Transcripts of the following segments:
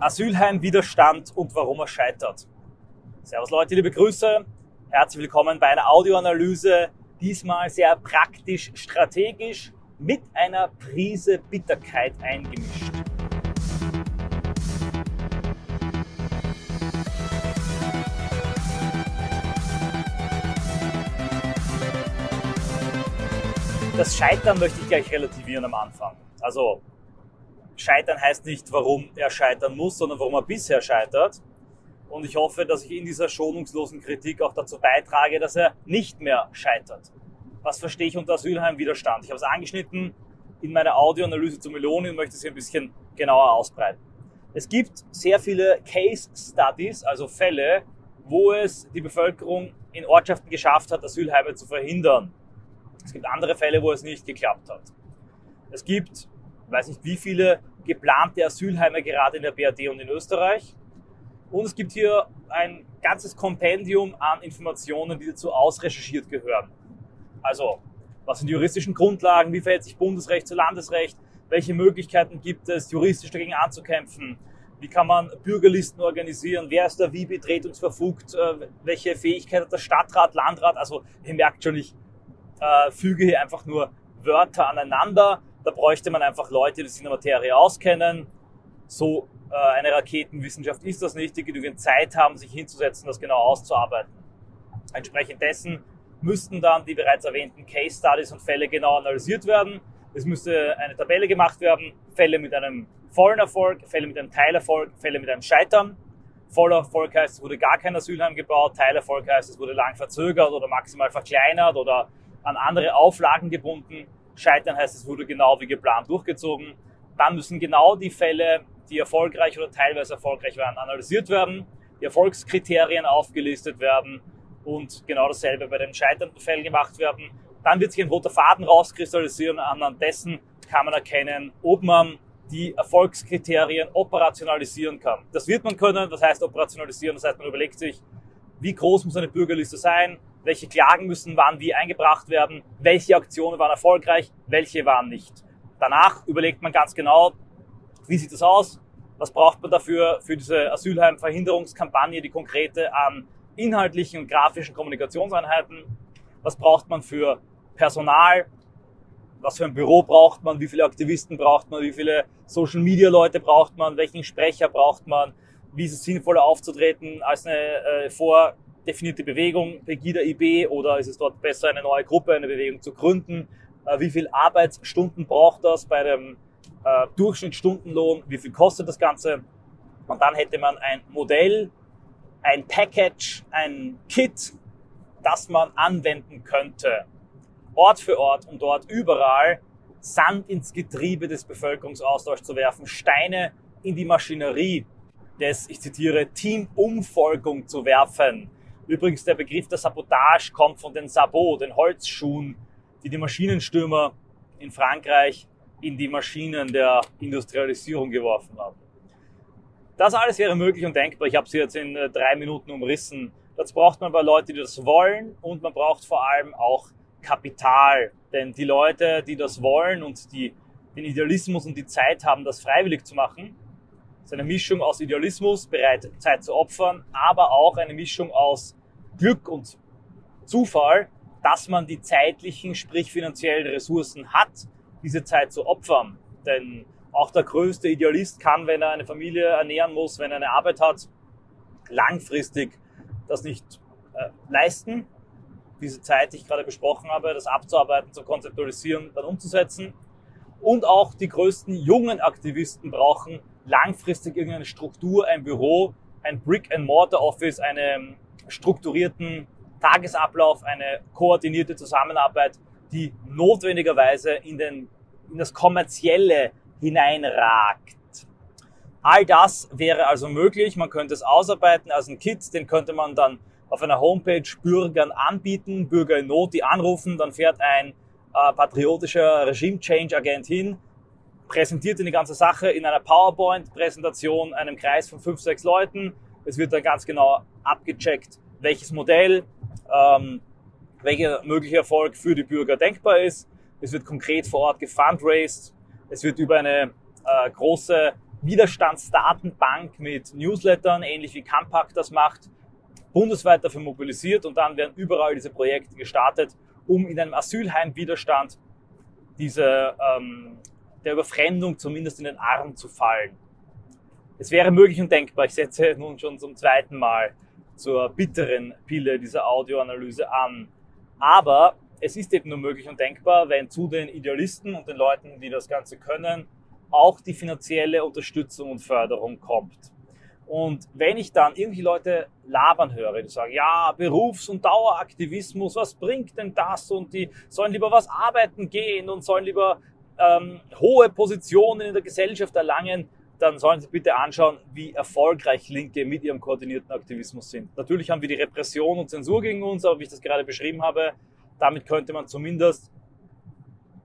Asylheim-Widerstand und warum er scheitert. Servus Leute, liebe Grüße. Herzlich willkommen bei einer Audioanalyse. Diesmal sehr praktisch, strategisch mit einer Prise Bitterkeit eingemischt. Das Scheitern möchte ich gleich relativieren am Anfang. Also Scheitern heißt nicht, warum er scheitern muss, sondern warum er bisher scheitert. Und ich hoffe, dass ich in dieser schonungslosen Kritik auch dazu beitrage, dass er nicht mehr scheitert. Was verstehe ich unter Asylheim-Widerstand? Ich habe es angeschnitten in meiner Audioanalyse zu Meloni und möchte es hier ein bisschen genauer ausbreiten. Es gibt sehr viele Case Studies, also Fälle, wo es die Bevölkerung in Ortschaften geschafft hat, Asylheime zu verhindern. Es gibt andere Fälle, wo es nicht geklappt hat. Es gibt, weiß nicht wie viele geplante Asylheime gerade in der BRD und in Österreich. Und es gibt hier ein ganzes Kompendium an Informationen, die dazu ausrecherchiert gehören. Also, was sind die juristischen Grundlagen? Wie verhält sich Bundesrecht zu Landesrecht? Welche Möglichkeiten gibt es, juristisch dagegen anzukämpfen? Wie kann man Bürgerlisten organisieren? Wer ist da wie betretungsverfugt? Äh, welche Fähigkeit hat der Stadtrat, Landrat? Also, ihr merkt schon, ich äh, füge hier einfach nur Wörter aneinander. Da bräuchte man einfach Leute, die sich in der Materie auskennen. So äh, eine Raketenwissenschaft ist das nicht, die genügend Zeit haben, sich hinzusetzen, das genau auszuarbeiten. Entsprechend dessen müssten dann die bereits erwähnten Case Studies und Fälle genau analysiert werden. Es müsste eine Tabelle gemacht werden, Fälle mit einem vollen Erfolg, Fälle mit einem Teilerfolg, Fälle mit einem Scheitern. Voller Erfolg heißt, es wurde gar kein Asylheim gebaut, Teilerfolg heißt, es wurde lang verzögert oder maximal verkleinert oder an andere Auflagen gebunden. Scheitern heißt, es wurde genau wie geplant durchgezogen. Dann müssen genau die Fälle, die erfolgreich oder teilweise erfolgreich waren, analysiert werden, die Erfolgskriterien aufgelistet werden und genau dasselbe bei den scheiternden Fällen gemacht werden. Dann wird sich ein roter Faden rauskristallisieren. Anhand dessen kann man erkennen, ob man die Erfolgskriterien operationalisieren kann. Das wird man können. Was heißt operationalisieren? Das heißt, man überlegt sich, wie groß muss eine Bürgerliste sein? Welche Klagen müssen wann wie eingebracht werden, welche Aktionen waren erfolgreich, welche waren nicht. Danach überlegt man ganz genau, wie sieht das aus, was braucht man dafür für diese Asylheimverhinderungskampagne, die konkrete an inhaltlichen und grafischen Kommunikationseinheiten, was braucht man für Personal, was für ein Büro braucht man, wie viele Aktivisten braucht man, wie viele Social-Media-Leute braucht man, welchen Sprecher braucht man, wie ist es sinnvoller aufzutreten als eine äh, vor definierte Bewegung, Pegida IB, oder ist es dort besser, eine neue Gruppe, eine Bewegung zu gründen? Äh, wie viel Arbeitsstunden braucht das bei dem äh, Durchschnittsstundenlohn? Wie viel kostet das Ganze? Und dann hätte man ein Modell, ein Package, ein Kit, das man anwenden könnte. Ort für Ort und dort überall Sand ins Getriebe des Bevölkerungsaustauschs zu werfen, Steine in die Maschinerie des, ich zitiere, Teamumfolgung zu werfen, Übrigens, der Begriff der Sabotage kommt von den Sabots, den Holzschuhen, die die Maschinenstürmer in Frankreich in die Maschinen der Industrialisierung geworfen haben. Das alles wäre möglich und denkbar. Ich habe sie jetzt in äh, drei Minuten umrissen. Dazu braucht man aber Leute, die das wollen und man braucht vor allem auch Kapital. Denn die Leute, die das wollen und die den Idealismus und die Zeit haben, das freiwillig zu machen, ist eine Mischung aus Idealismus, bereit Zeit zu opfern, aber auch eine Mischung aus Glück und Zufall, dass man die zeitlichen, sprich finanziellen Ressourcen hat, diese Zeit zu opfern. Denn auch der größte Idealist kann, wenn er eine Familie ernähren muss, wenn er eine Arbeit hat, langfristig das nicht äh, leisten. Diese Zeit, die ich gerade besprochen habe, das abzuarbeiten, zu konzeptualisieren, dann umzusetzen. Und auch die größten jungen Aktivisten brauchen langfristig irgendeine Struktur, ein Büro, ein Brick-and-Mortar-Office, eine strukturierten Tagesablauf, eine koordinierte Zusammenarbeit, die notwendigerweise in, den, in das Kommerzielle hineinragt. All das wäre also möglich. Man könnte es ausarbeiten als ein Kit, den könnte man dann auf einer Homepage Bürgern anbieten, Bürger in Not, die anrufen, dann fährt ein äh, patriotischer Regime-Change-Agent hin, präsentiert die ganze Sache in einer PowerPoint-Präsentation einem Kreis von fünf, sechs Leuten. Es wird dann ganz genau abgecheckt, welches Modell, ähm, welcher mögliche Erfolg für die Bürger denkbar ist. Es wird konkret vor Ort gefundraised. Es wird über eine äh, große Widerstandsdatenbank mit Newslettern, ähnlich wie Campact das macht, bundesweit dafür mobilisiert und dann werden überall diese Projekte gestartet, um in einem Asylheim-Widerstand diese, ähm, der Überfremdung zumindest in den Arm zu fallen. Es wäre möglich und denkbar, ich setze nun schon zum zweiten Mal zur bitteren Pille dieser Audioanalyse an. Aber es ist eben nur möglich und denkbar, wenn zu den Idealisten und den Leuten, die das Ganze können, auch die finanzielle Unterstützung und Förderung kommt. Und wenn ich dann irgendwie Leute labern höre, die sagen, ja, Berufs- und Daueraktivismus, was bringt denn das? Und die sollen lieber was arbeiten gehen und sollen lieber ähm, hohe Positionen in der Gesellschaft erlangen, dann sollen Sie bitte anschauen, wie erfolgreich Linke mit ihrem koordinierten Aktivismus sind. Natürlich haben wir die Repression und Zensur gegen uns, aber wie ich das gerade beschrieben habe, damit könnte man zumindest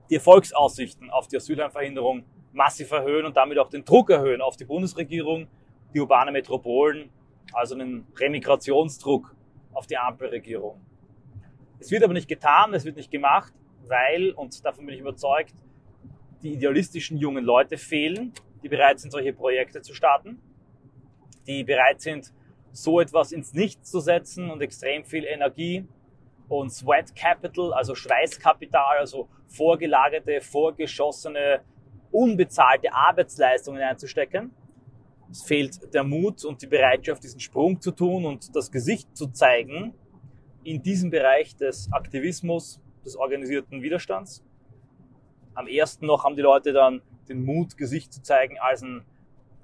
die Erfolgsaussichten auf die Asylheimverhinderung massiv erhöhen und damit auch den Druck erhöhen auf die Bundesregierung, die urbane Metropolen, also einen Remigrationsdruck auf die Ampelregierung. Es wird aber nicht getan, es wird nicht gemacht, weil, und davon bin ich überzeugt, die idealistischen jungen Leute fehlen, die bereit sind, solche Projekte zu starten, die bereit sind, so etwas ins Nichts zu setzen und extrem viel Energie und Sweat Capital, also Schweißkapital, also vorgelagerte, vorgeschossene, unbezahlte Arbeitsleistungen einzustecken. Es fehlt der Mut und die Bereitschaft, diesen Sprung zu tun und das Gesicht zu zeigen in diesem Bereich des Aktivismus, des organisierten Widerstands. Am ersten noch haben die Leute dann den Mut, Gesicht zu zeigen als ein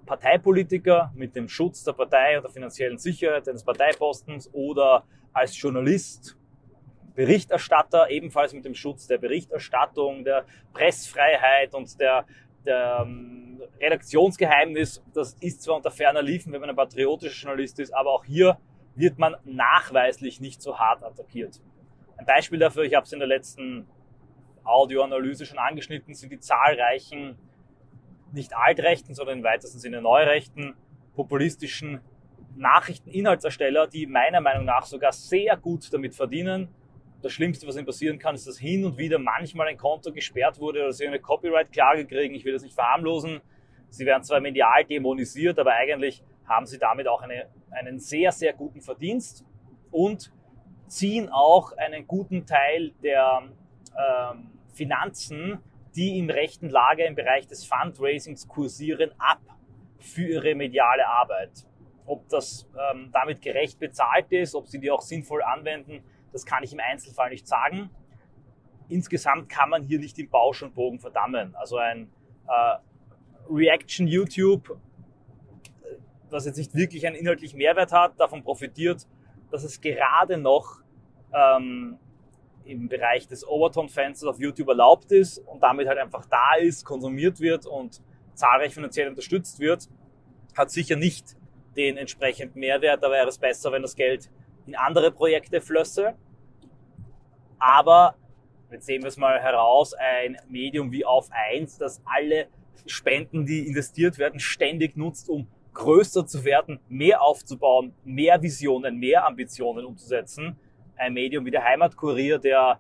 Parteipolitiker mit dem Schutz der Partei und der finanziellen Sicherheit eines Parteipostens oder als Journalist, Berichterstatter, ebenfalls mit dem Schutz der Berichterstattung, der Pressfreiheit und der, der ähm, Redaktionsgeheimnis. Das ist zwar unter ferner Liefen, wenn man ein patriotischer Journalist ist, aber auch hier wird man nachweislich nicht so hart attackiert. Ein Beispiel dafür, ich habe es in der letzten Audioanalyse schon angeschnitten, sind die zahlreichen nicht altrechten, sondern im weitesten Sinne neurechten, populistischen Nachrichteninhaltsersteller, die meiner Meinung nach sogar sehr gut damit verdienen. Das Schlimmste, was ihnen passieren kann, ist, dass hin und wieder manchmal ein Konto gesperrt wurde oder sie eine Copyright-Klage kriegen. Ich will das nicht verharmlosen. Sie werden zwar medial dämonisiert, aber eigentlich haben sie damit auch eine, einen sehr, sehr guten Verdienst und ziehen auch einen guten Teil der ähm, Finanzen, die im rechten Lager im Bereich des Fundraisings kursieren, ab für ihre mediale Arbeit. Ob das ähm, damit gerecht bezahlt ist, ob sie die auch sinnvoll anwenden, das kann ich im Einzelfall nicht sagen. Insgesamt kann man hier nicht im Bausch und Bogen verdammen. Also ein äh, Reaction YouTube, was jetzt nicht wirklich einen inhaltlichen Mehrwert hat, davon profitiert, dass es gerade noch ähm, im Bereich des Overton-Fensters auf YouTube erlaubt ist und damit halt einfach da ist, konsumiert wird und zahlreich finanziell unterstützt wird, hat sicher nicht den entsprechenden Mehrwert. Da wäre es besser, wenn das Geld in andere Projekte flösse. Aber, jetzt sehen wir es mal heraus, ein Medium wie auf 1, das alle Spenden, die investiert werden, ständig nutzt, um größer zu werden, mehr aufzubauen, mehr Visionen, mehr Ambitionen umzusetzen, ein Medium wie der Heimatkurier, der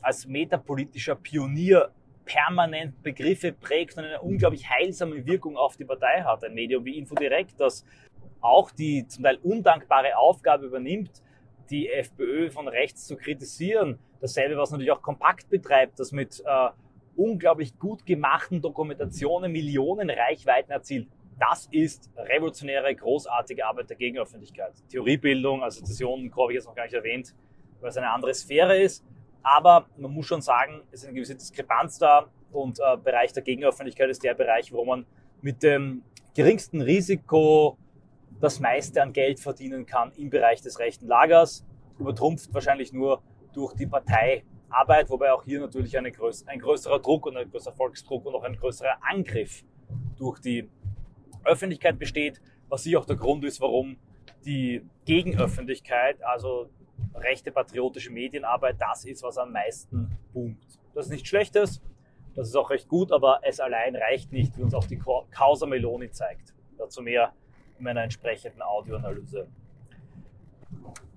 als metapolitischer Pionier permanent Begriffe prägt und eine unglaublich heilsame Wirkung auf die Partei hat. Ein Medium wie Infodirect, das auch die zum Teil undankbare Aufgabe übernimmt, die FPÖ von rechts zu kritisieren. Dasselbe, was natürlich auch Kompakt betreibt, das mit äh, unglaublich gut gemachten Dokumentationen Millionen Reichweiten erzielt. Das ist revolutionäre, großartige Arbeit der Gegenöffentlichkeit. Theoriebildung, Assoziationen, habe ich jetzt noch gar nicht erwähnt, weil es eine andere Sphäre ist. Aber man muss schon sagen, es ist eine gewisse Diskrepanz da und äh, Bereich der Gegenöffentlichkeit ist der Bereich, wo man mit dem geringsten Risiko das meiste an Geld verdienen kann im Bereich des rechten Lagers, übertrumpft wahrscheinlich nur durch die Parteiarbeit, wobei auch hier natürlich größ ein größerer Druck und ein größerer Volksdruck und auch ein größerer Angriff durch die Öffentlichkeit besteht, was sicher auch der Grund ist, warum die Gegenöffentlichkeit, also rechte patriotische Medienarbeit das ist, was am meisten boomt. Das ist nichts Schlechtes, das ist auch recht gut, aber es allein reicht nicht, wie uns auch die Causa Meloni zeigt. Dazu mehr in meiner entsprechenden Audioanalyse.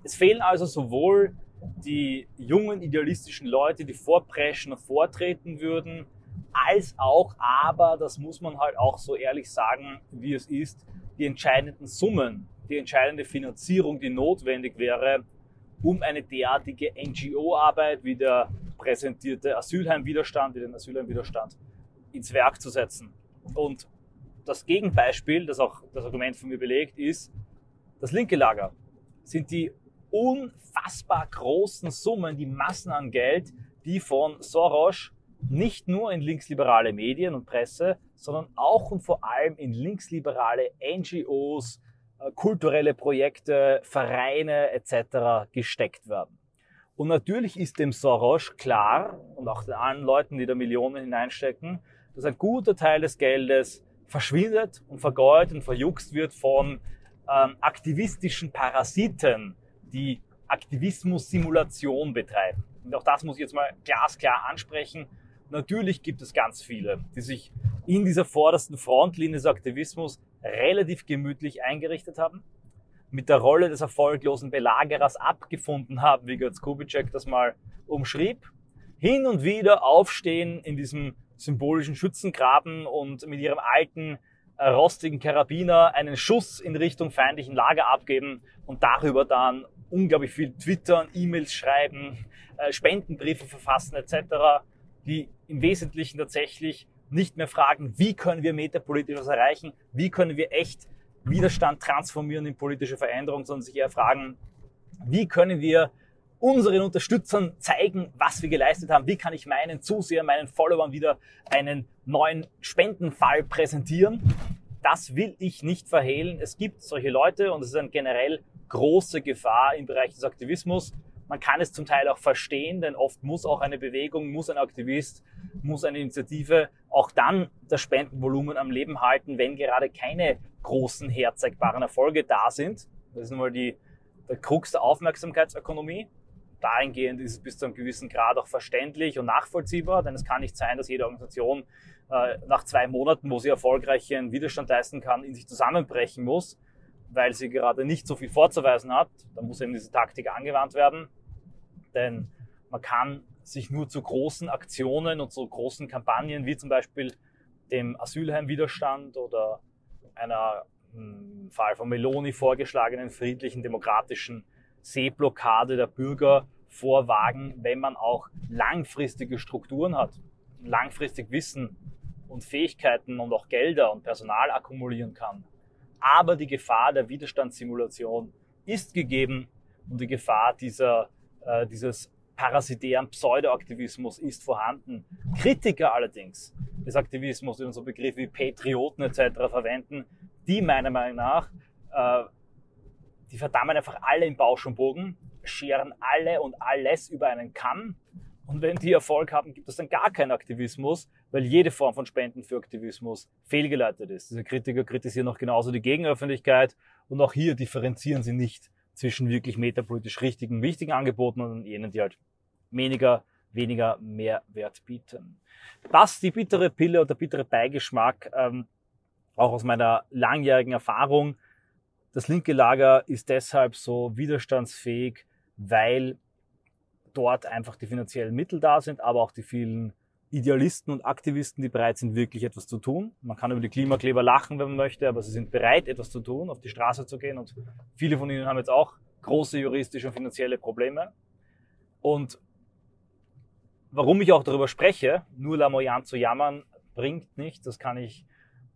Es fehlen also sowohl die jungen idealistischen Leute, die vorpreschen und vortreten würden, als auch, aber das muss man halt auch so ehrlich sagen, wie es ist, die entscheidenden Summen, die entscheidende Finanzierung, die notwendig wäre, um eine derartige NGO-Arbeit wie der präsentierte Asylheimwiderstand, wie den Asylheimwiderstand ins Werk zu setzen. Und das Gegenbeispiel, das auch das Argument von mir belegt, ist das linke Lager. Sind die unfassbar großen Summen, die Massen an Geld, die von Soros nicht nur in linksliberale Medien und Presse, sondern auch und vor allem in linksliberale NGOs, kulturelle Projekte, Vereine etc. gesteckt werden. Und natürlich ist dem Soros klar und auch den anderen Leuten, die da Millionen hineinstecken, dass ein guter Teil des Geldes verschwindet und vergeudet und verjuckst wird von ähm, aktivistischen Parasiten, die Aktivismus-Simulation betreiben. Und auch das muss ich jetzt mal glasklar ansprechen. Natürlich gibt es ganz viele, die sich in dieser vordersten Frontlinie des Aktivismus relativ gemütlich eingerichtet haben, mit der Rolle des erfolglosen Belagerers abgefunden haben, wie Götz Kubitschek das mal umschrieb, hin und wieder aufstehen in diesem symbolischen Schützengraben und mit ihrem alten äh, rostigen Karabiner einen Schuss in Richtung feindlichen Lager abgeben und darüber dann unglaublich viel twittern, E-Mails schreiben, äh, Spendenbriefe verfassen etc., die im Wesentlichen tatsächlich nicht mehr fragen, wie können wir metapolitisch was erreichen, wie können wir echt Widerstand transformieren in politische Veränderung, sondern sich eher fragen, wie können wir unseren Unterstützern zeigen, was wir geleistet haben, wie kann ich meinen Zusehern, meinen Followern wieder einen neuen Spendenfall präsentieren. Das will ich nicht verhehlen. Es gibt solche Leute und es ist eine generell große Gefahr im Bereich des Aktivismus. Man kann es zum Teil auch verstehen, denn oft muss auch eine Bewegung, muss ein Aktivist, muss eine Initiative auch dann das Spendenvolumen am Leben halten, wenn gerade keine großen herzeigbaren Erfolge da sind. Das ist nun mal die, der Krux der Aufmerksamkeitsökonomie. Dahingehend ist es bis zu einem gewissen Grad auch verständlich und nachvollziehbar, denn es kann nicht sein, dass jede Organisation äh, nach zwei Monaten, wo sie erfolgreichen Widerstand leisten kann, in sich zusammenbrechen muss, weil sie gerade nicht so viel vorzuweisen hat. Da muss eben diese Taktik angewandt werden. Denn man kann sich nur zu großen Aktionen und zu großen Kampagnen wie zum Beispiel dem Asylheimwiderstand oder einer im Fall von Meloni vorgeschlagenen friedlichen demokratischen Seeblockade der Bürger vorwagen, wenn man auch langfristige Strukturen hat, langfristig Wissen und Fähigkeiten und auch Gelder und Personal akkumulieren kann. Aber die Gefahr der Widerstandssimulation ist gegeben und die Gefahr dieser äh, dieses parasitären Pseudoaktivismus ist vorhanden. Kritiker allerdings des Aktivismus, die so Begriffe wie Patrioten etc. verwenden, die meiner Meinung nach, äh, die verdammen einfach alle im Bausch und Bogen, scheren alle und alles über einen Kamm. Und wenn die Erfolg haben, gibt es dann gar keinen Aktivismus, weil jede Form von Spenden für Aktivismus fehlgeleitet ist. Diese Kritiker kritisieren auch genauso die Gegenöffentlichkeit und auch hier differenzieren sie nicht zwischen wirklich metapolitisch richtigen, wichtigen Angeboten und jenen, die halt weniger, weniger Mehrwert bieten. Was die bittere Pille oder bittere Beigeschmack, ähm, auch aus meiner langjährigen Erfahrung, das linke Lager ist deshalb so widerstandsfähig, weil dort einfach die finanziellen Mittel da sind, aber auch die vielen Idealisten und Aktivisten, die bereit sind, wirklich etwas zu tun. Man kann über die Klimakleber lachen, wenn man möchte, aber sie sind bereit, etwas zu tun, auf die Straße zu gehen. Und viele von ihnen haben jetzt auch große juristische und finanzielle Probleme. Und warum ich auch darüber spreche, nur Lamoyan zu jammern, bringt nichts. Das kann ich,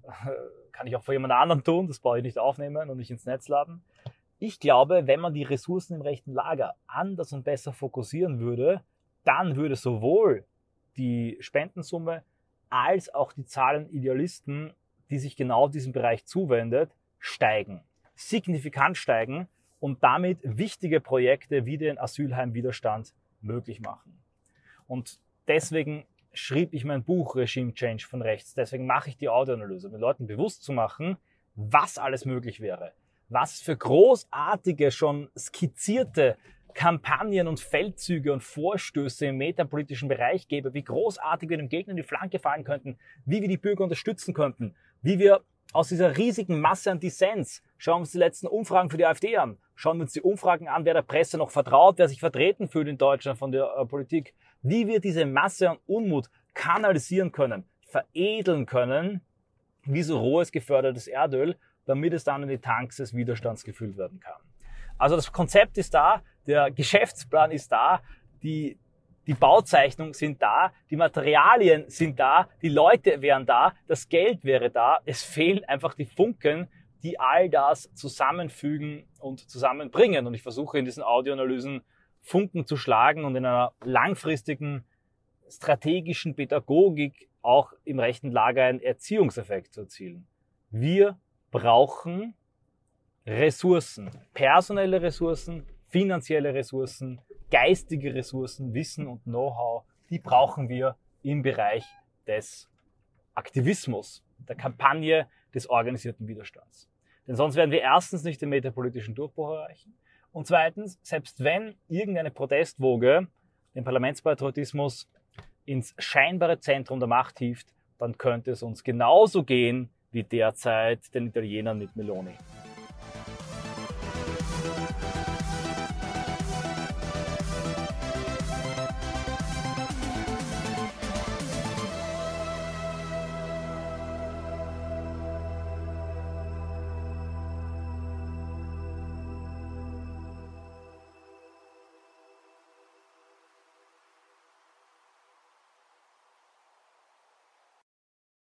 kann ich auch vor jemand anderem tun. Das brauche ich nicht aufnehmen und nicht ins Netz laden. Ich glaube, wenn man die Ressourcen im rechten Lager anders und besser fokussieren würde, dann würde sowohl die Spendensumme als auch die Zahl Idealisten, die sich genau diesem Bereich zuwendet, steigen. Signifikant steigen und damit wichtige Projekte wie den Asylheimwiderstand möglich machen. Und deswegen schrieb ich mein Buch Regime Change von rechts. Deswegen mache ich die Audioanalyse, um den Leuten bewusst zu machen, was alles möglich wäre. Was für großartige, schon skizzierte Kampagnen und Feldzüge und Vorstöße im metapolitischen Bereich gäbe, wie großartig wir dem Gegner in die Flanke fallen könnten, wie wir die Bürger unterstützen könnten, wie wir aus dieser riesigen Masse an Dissens, schauen wir uns die letzten Umfragen für die AfD an, schauen wir uns die Umfragen an, wer der Presse noch vertraut, wer sich vertreten fühlt in Deutschland von der äh, Politik, wie wir diese Masse an Unmut kanalisieren können, veredeln können, wie so rohes gefördertes Erdöl, damit es dann in die Tanks des Widerstands gefüllt werden kann. Also das Konzept ist da, der Geschäftsplan ist da, die, die Bauzeichnungen sind da, die Materialien sind da, die Leute wären da, das Geld wäre da. Es fehlen einfach die Funken, die all das zusammenfügen und zusammenbringen. Und ich versuche in diesen Audioanalysen Funken zu schlagen und in einer langfristigen strategischen Pädagogik auch im rechten Lager einen Erziehungseffekt zu erzielen. Wir brauchen Ressourcen, personelle Ressourcen, finanzielle Ressourcen, geistige Ressourcen, Wissen und Know-how, die brauchen wir im Bereich des Aktivismus, der Kampagne des organisierten Widerstands. Denn sonst werden wir erstens nicht den metapolitischen Durchbruch erreichen und zweitens, selbst wenn irgendeine Protestwoge den Parlamentspatriotismus ins scheinbare Zentrum der Macht hieft, dann könnte es uns genauso gehen wie derzeit den Italienern mit Meloni.